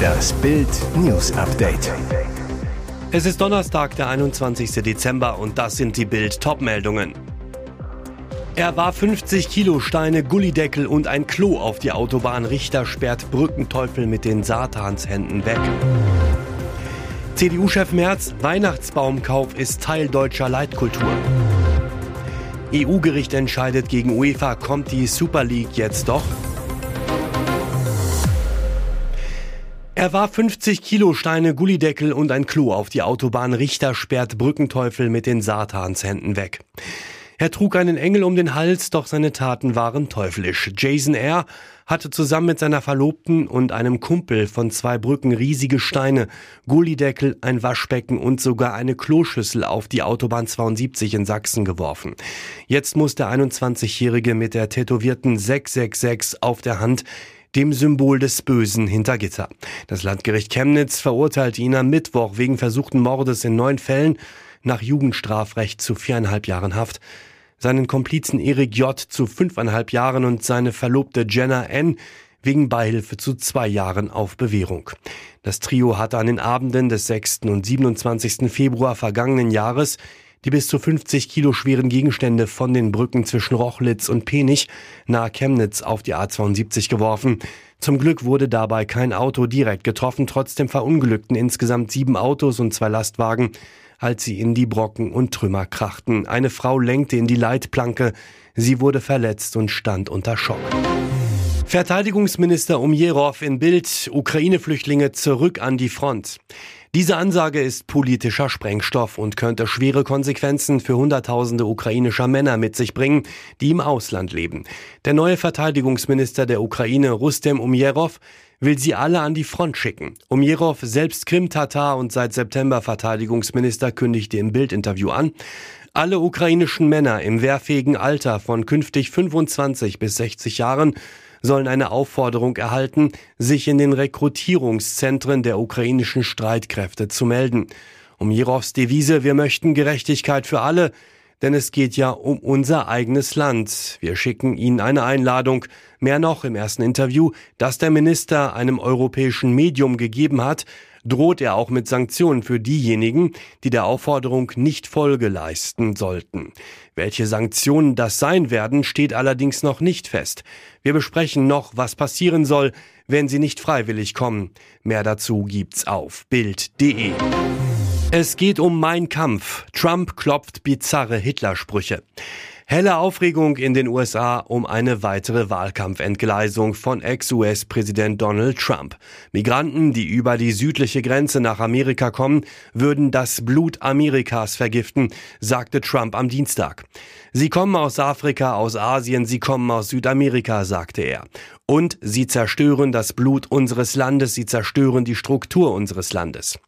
Das Bild News Update. Es ist Donnerstag, der 21. Dezember und das sind die Bild Topmeldungen. Er war 50 Kilo Steine, Gullideckel und ein Klo auf die Autobahn. Richter sperrt Brückenteufel mit den Satanshänden weg. CDU-Chef Merz, Weihnachtsbaumkauf ist Teil deutscher Leitkultur. EU-Gericht entscheidet gegen UEFA, kommt die Super League jetzt doch? Er war 50 Kilo Steine, Gullideckel und ein Klo auf die Autobahn. Richter sperrt Brückenteufel mit den Satanshänden weg. Er trug einen Engel um den Hals, doch seine Taten waren teuflisch. Jason R. hatte zusammen mit seiner Verlobten und einem Kumpel von zwei Brücken riesige Steine, Gullideckel, ein Waschbecken und sogar eine Kloschüssel auf die Autobahn 72 in Sachsen geworfen. Jetzt muss der 21-Jährige mit der tätowierten 666 auf der Hand dem Symbol des Bösen hinter Gitter. Das Landgericht Chemnitz verurteilte ihn am Mittwoch wegen versuchten Mordes in neun Fällen nach Jugendstrafrecht zu viereinhalb Jahren Haft seinen Komplizen Erik J. zu fünfeinhalb Jahren und seine Verlobte Jenna N. wegen Beihilfe zu zwei Jahren auf Bewährung. Das Trio hatte an den Abenden des 6. und 27. Februar vergangenen Jahres die bis zu 50 Kilo schweren Gegenstände von den Brücken zwischen Rochlitz und Penich nahe Chemnitz auf die A72 geworfen. Zum Glück wurde dabei kein Auto direkt getroffen, trotzdem verunglückten insgesamt sieben Autos und zwei Lastwagen als sie in die Brocken und Trümmer krachten. Eine Frau lenkte in die Leitplanke. Sie wurde verletzt und stand unter Schock. Verteidigungsminister Umjerov in Bild, Ukraine-Flüchtlinge zurück an die Front. Diese Ansage ist politischer Sprengstoff und könnte schwere Konsequenzen für Hunderttausende ukrainischer Männer mit sich bringen, die im Ausland leben. Der neue Verteidigungsminister der Ukraine, Rustem Umjerov, will sie alle an die Front schicken. Umjerov, selbst Krim-Tatar und seit September Verteidigungsminister, kündigte im Bildinterview an, alle ukrainischen Männer im wehrfähigen Alter von künftig 25 bis 60 Jahren sollen eine Aufforderung erhalten, sich in den Rekrutierungszentren der ukrainischen Streitkräfte zu melden. Um Jirovs Devise Wir möchten Gerechtigkeit für alle, denn es geht ja um unser eigenes Land. Wir schicken Ihnen eine Einladung. Mehr noch im ersten Interview, das der Minister einem europäischen Medium gegeben hat, droht er auch mit Sanktionen für diejenigen, die der Aufforderung nicht Folge leisten sollten. Welche Sanktionen das sein werden, steht allerdings noch nicht fest. Wir besprechen noch, was passieren soll, wenn sie nicht freiwillig kommen. Mehr dazu gibt's auf Bild.de. Es geht um Mein Kampf. Trump klopft bizarre Hitlersprüche. Helle Aufregung in den USA um eine weitere Wahlkampfentgleisung von Ex-US-Präsident Donald Trump. Migranten, die über die südliche Grenze nach Amerika kommen, würden das Blut Amerikas vergiften, sagte Trump am Dienstag. Sie kommen aus Afrika, aus Asien, sie kommen aus Südamerika, sagte er. Und sie zerstören das Blut unseres Landes, sie zerstören die Struktur unseres Landes.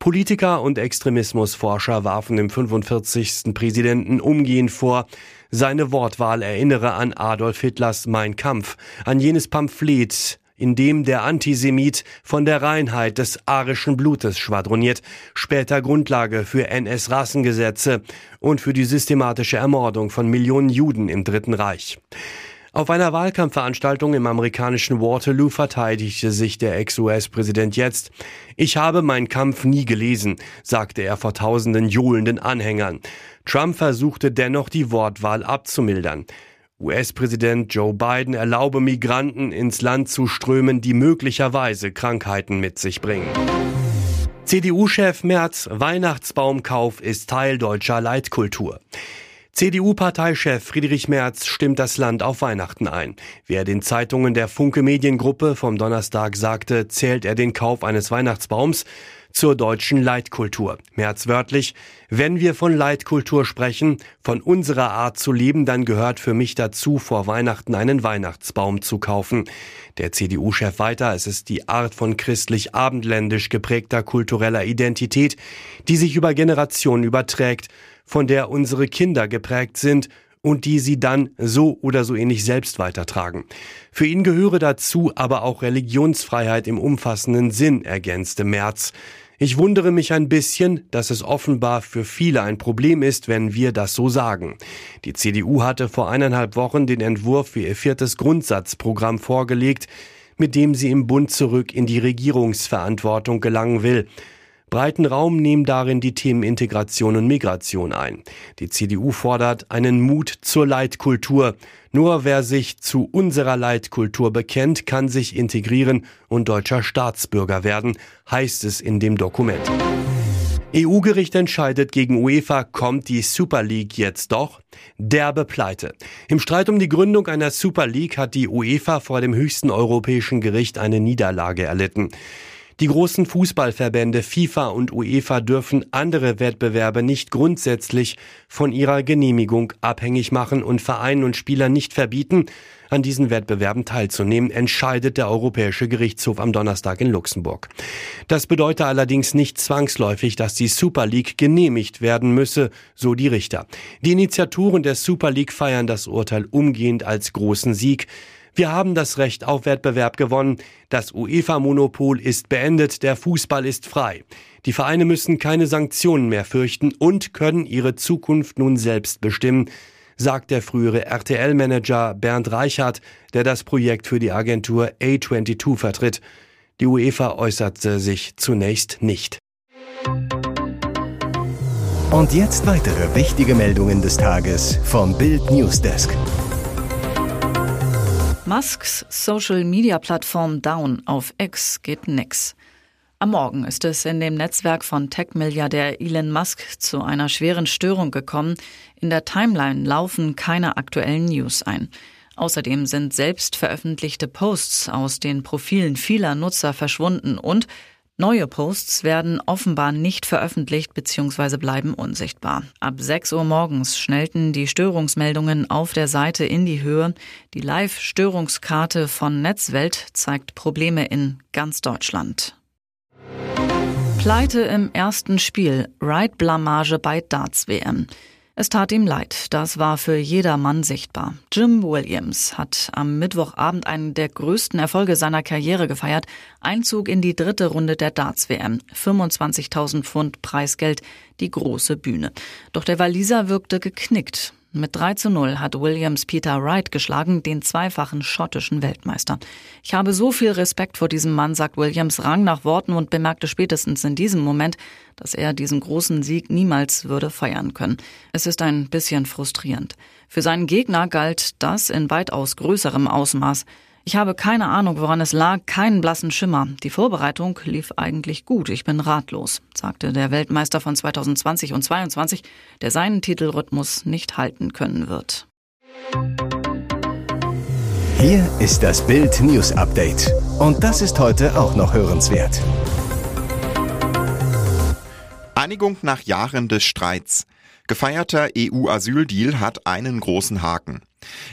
Politiker und Extremismusforscher warfen dem 45. Präsidenten umgehend vor, seine Wortwahl erinnere an Adolf Hitlers Mein Kampf, an jenes Pamphlet, in dem der Antisemit von der Reinheit des arischen Blutes schwadroniert, später Grundlage für NS-Rassengesetze und für die systematische Ermordung von Millionen Juden im Dritten Reich. Auf einer Wahlkampfveranstaltung im amerikanischen Waterloo verteidigte sich der Ex-US-Präsident jetzt. Ich habe meinen Kampf nie gelesen, sagte er vor tausenden johlenden Anhängern. Trump versuchte dennoch die Wortwahl abzumildern. US-Präsident Joe Biden erlaube Migranten ins Land zu strömen, die möglicherweise Krankheiten mit sich bringen. CDU-Chef Merz, Weihnachtsbaumkauf ist Teil deutscher Leitkultur. CDU-Parteichef Friedrich Merz stimmt das Land auf Weihnachten ein. Wie er den Zeitungen der Funke Mediengruppe vom Donnerstag sagte, zählt er den Kauf eines Weihnachtsbaums zur deutschen Leitkultur. Merz wörtlich, wenn wir von Leitkultur sprechen, von unserer Art zu leben, dann gehört für mich dazu, vor Weihnachten einen Weihnachtsbaum zu kaufen. Der CDU-Chef weiter, es ist die Art von christlich-abendländisch geprägter kultureller Identität, die sich über Generationen überträgt von der unsere Kinder geprägt sind und die sie dann so oder so ähnlich selbst weitertragen. Für ihn gehöre dazu aber auch Religionsfreiheit im umfassenden Sinn, ergänzte Merz. Ich wundere mich ein bisschen, dass es offenbar für viele ein Problem ist, wenn wir das so sagen. Die CDU hatte vor eineinhalb Wochen den Entwurf für ihr viertes Grundsatzprogramm vorgelegt, mit dem sie im Bund zurück in die Regierungsverantwortung gelangen will. Breiten Raum nehmen darin die Themen Integration und Migration ein. Die CDU fordert einen Mut zur Leitkultur. Nur wer sich zu unserer Leitkultur bekennt, kann sich integrieren und deutscher Staatsbürger werden, heißt es in dem Dokument. EU-Gericht entscheidet gegen UEFA, kommt die Super League jetzt doch? Derbe Pleite. Im Streit um die Gründung einer Super League hat die UEFA vor dem höchsten europäischen Gericht eine Niederlage erlitten. Die großen Fußballverbände FIFA und UEFA dürfen andere Wettbewerbe nicht grundsätzlich von ihrer Genehmigung abhängig machen und Vereinen und Spielern nicht verbieten, an diesen Wettbewerben teilzunehmen, entscheidet der Europäische Gerichtshof am Donnerstag in Luxemburg. Das bedeutet allerdings nicht zwangsläufig, dass die Super League genehmigt werden müsse, so die Richter. Die Initiatoren der Super League feiern das Urteil umgehend als großen Sieg. Wir haben das Recht auf Wettbewerb gewonnen. Das UEFA-Monopol ist beendet. Der Fußball ist frei. Die Vereine müssen keine Sanktionen mehr fürchten und können ihre Zukunft nun selbst bestimmen, sagt der frühere RTL-Manager Bernd Reichert, der das Projekt für die Agentur A22 vertritt. Die UEFA äußerte sich zunächst nicht. Und jetzt weitere wichtige Meldungen des Tages vom Bild Newsdesk. Musks Social-Media-Plattform Down auf X geht nix. Am Morgen ist es in dem Netzwerk von Tech-Milliardär Elon Musk zu einer schweren Störung gekommen. In der Timeline laufen keine aktuellen News ein. Außerdem sind selbst veröffentlichte Posts aus den Profilen vieler Nutzer verschwunden und Neue Posts werden offenbar nicht veröffentlicht bzw. bleiben unsichtbar. Ab 6 Uhr morgens schnellten die Störungsmeldungen auf der Seite in die Höhe. Die Live-Störungskarte von Netzwelt zeigt Probleme in ganz Deutschland. Pleite im ersten Spiel, Ride-Blamage bei Darts-WM. Es tat ihm leid, das war für jedermann sichtbar. Jim Williams hat am Mittwochabend einen der größten Erfolge seiner Karriere gefeiert, Einzug in die dritte Runde der Darts-WM, 25.000 Pfund Preisgeld, die große Bühne. Doch der Waliser wirkte geknickt. Mit 3 zu 0 hat Williams Peter Wright geschlagen, den zweifachen schottischen Weltmeister. Ich habe so viel Respekt vor diesem Mann, sagt Williams Rang nach Worten und bemerkte spätestens in diesem Moment, dass er diesen großen Sieg niemals würde feiern können. Es ist ein bisschen frustrierend. Für seinen Gegner galt das in weitaus größerem Ausmaß. Ich habe keine Ahnung, woran es lag, keinen blassen Schimmer. Die Vorbereitung lief eigentlich gut. Ich bin ratlos, sagte der Weltmeister von 2020 und 2022, der seinen Titelrhythmus nicht halten können wird. Hier ist das Bild News Update. Und das ist heute auch noch hörenswert. Einigung nach Jahren des Streits. Gefeierter EU-Asyldeal hat einen großen Haken.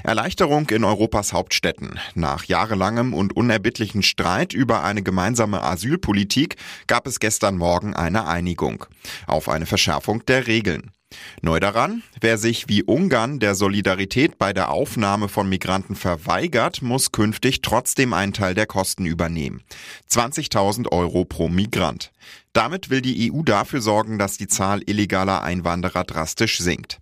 Erleichterung in Europas Hauptstädten. Nach jahrelangem und unerbittlichen Streit über eine gemeinsame Asylpolitik gab es gestern Morgen eine Einigung auf eine Verschärfung der Regeln. Neu daran, wer sich wie Ungarn der Solidarität bei der Aufnahme von Migranten verweigert, muss künftig trotzdem einen Teil der Kosten übernehmen. 20.000 Euro pro Migrant. Damit will die EU dafür sorgen, dass die Zahl illegaler Einwanderer drastisch sinkt.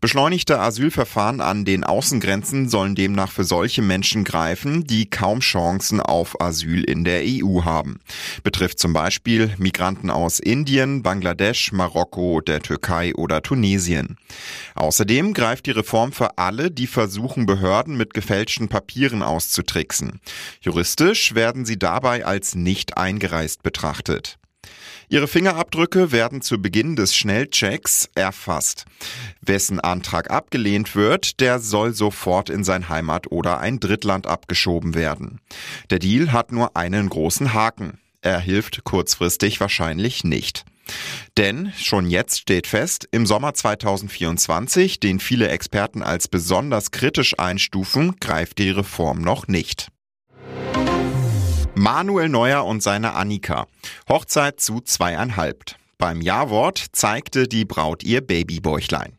Beschleunigte Asylverfahren an den Außengrenzen sollen demnach für solche Menschen greifen, die kaum Chancen auf Asyl in der EU haben. Betrifft zum Beispiel Migranten aus Indien, Bangladesch, Marokko, der Türkei oder Tunesien. Außerdem greift die Reform für alle, die versuchen, Behörden mit gefälschten Papieren auszutricksen. Juristisch werden sie dabei als nicht eingereist betrachtet. Ihre Fingerabdrücke werden zu Beginn des Schnellchecks erfasst. Wessen Antrag abgelehnt wird, der soll sofort in sein Heimat- oder ein Drittland abgeschoben werden. Der Deal hat nur einen großen Haken. Er hilft kurzfristig wahrscheinlich nicht. Denn schon jetzt steht fest, im Sommer 2024, den viele Experten als besonders kritisch einstufen, greift die Reform noch nicht. Manuel Neuer und seine Annika. Hochzeit zu zweieinhalb. Beim Ja-Wort zeigte die Braut ihr Babybäuchlein.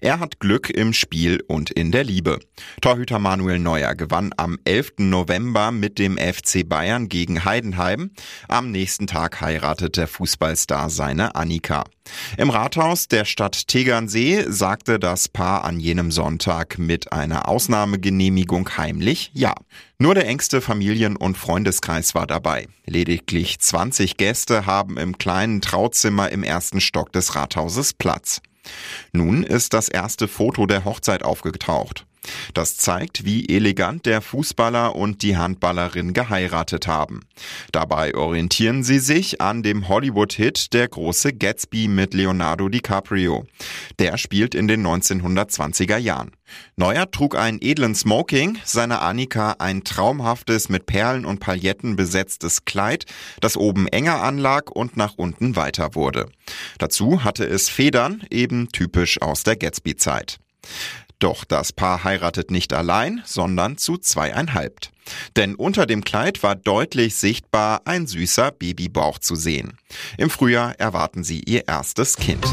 Er hat Glück im Spiel und in der Liebe. Torhüter Manuel Neuer gewann am 11. November mit dem FC Bayern gegen Heidenheim. Am nächsten Tag heiratet der Fußballstar seine Annika. Im Rathaus der Stadt Tegernsee sagte das Paar an jenem Sonntag mit einer Ausnahmegenehmigung heimlich Ja. Nur der engste Familien- und Freundeskreis war dabei. Lediglich 20 Gäste haben im kleinen Trauzimmer im ersten Stock des Rathauses Platz. Nun ist das erste Foto der Hochzeit aufgetaucht. Das zeigt, wie elegant der Fußballer und die Handballerin geheiratet haben. Dabei orientieren sie sich an dem Hollywood-Hit Der große Gatsby mit Leonardo DiCaprio. Der spielt in den 1920er Jahren. Neuer trug einen edlen Smoking, seine Annika ein traumhaftes mit Perlen und Pailletten besetztes Kleid, das oben enger anlag und nach unten weiter wurde. Dazu hatte es Federn, eben typisch aus der Gatsby-Zeit. Doch das Paar heiratet nicht allein, sondern zu zweieinhalb. Denn unter dem Kleid war deutlich sichtbar ein süßer Babybauch zu sehen. Im Frühjahr erwarten sie ihr erstes Kind.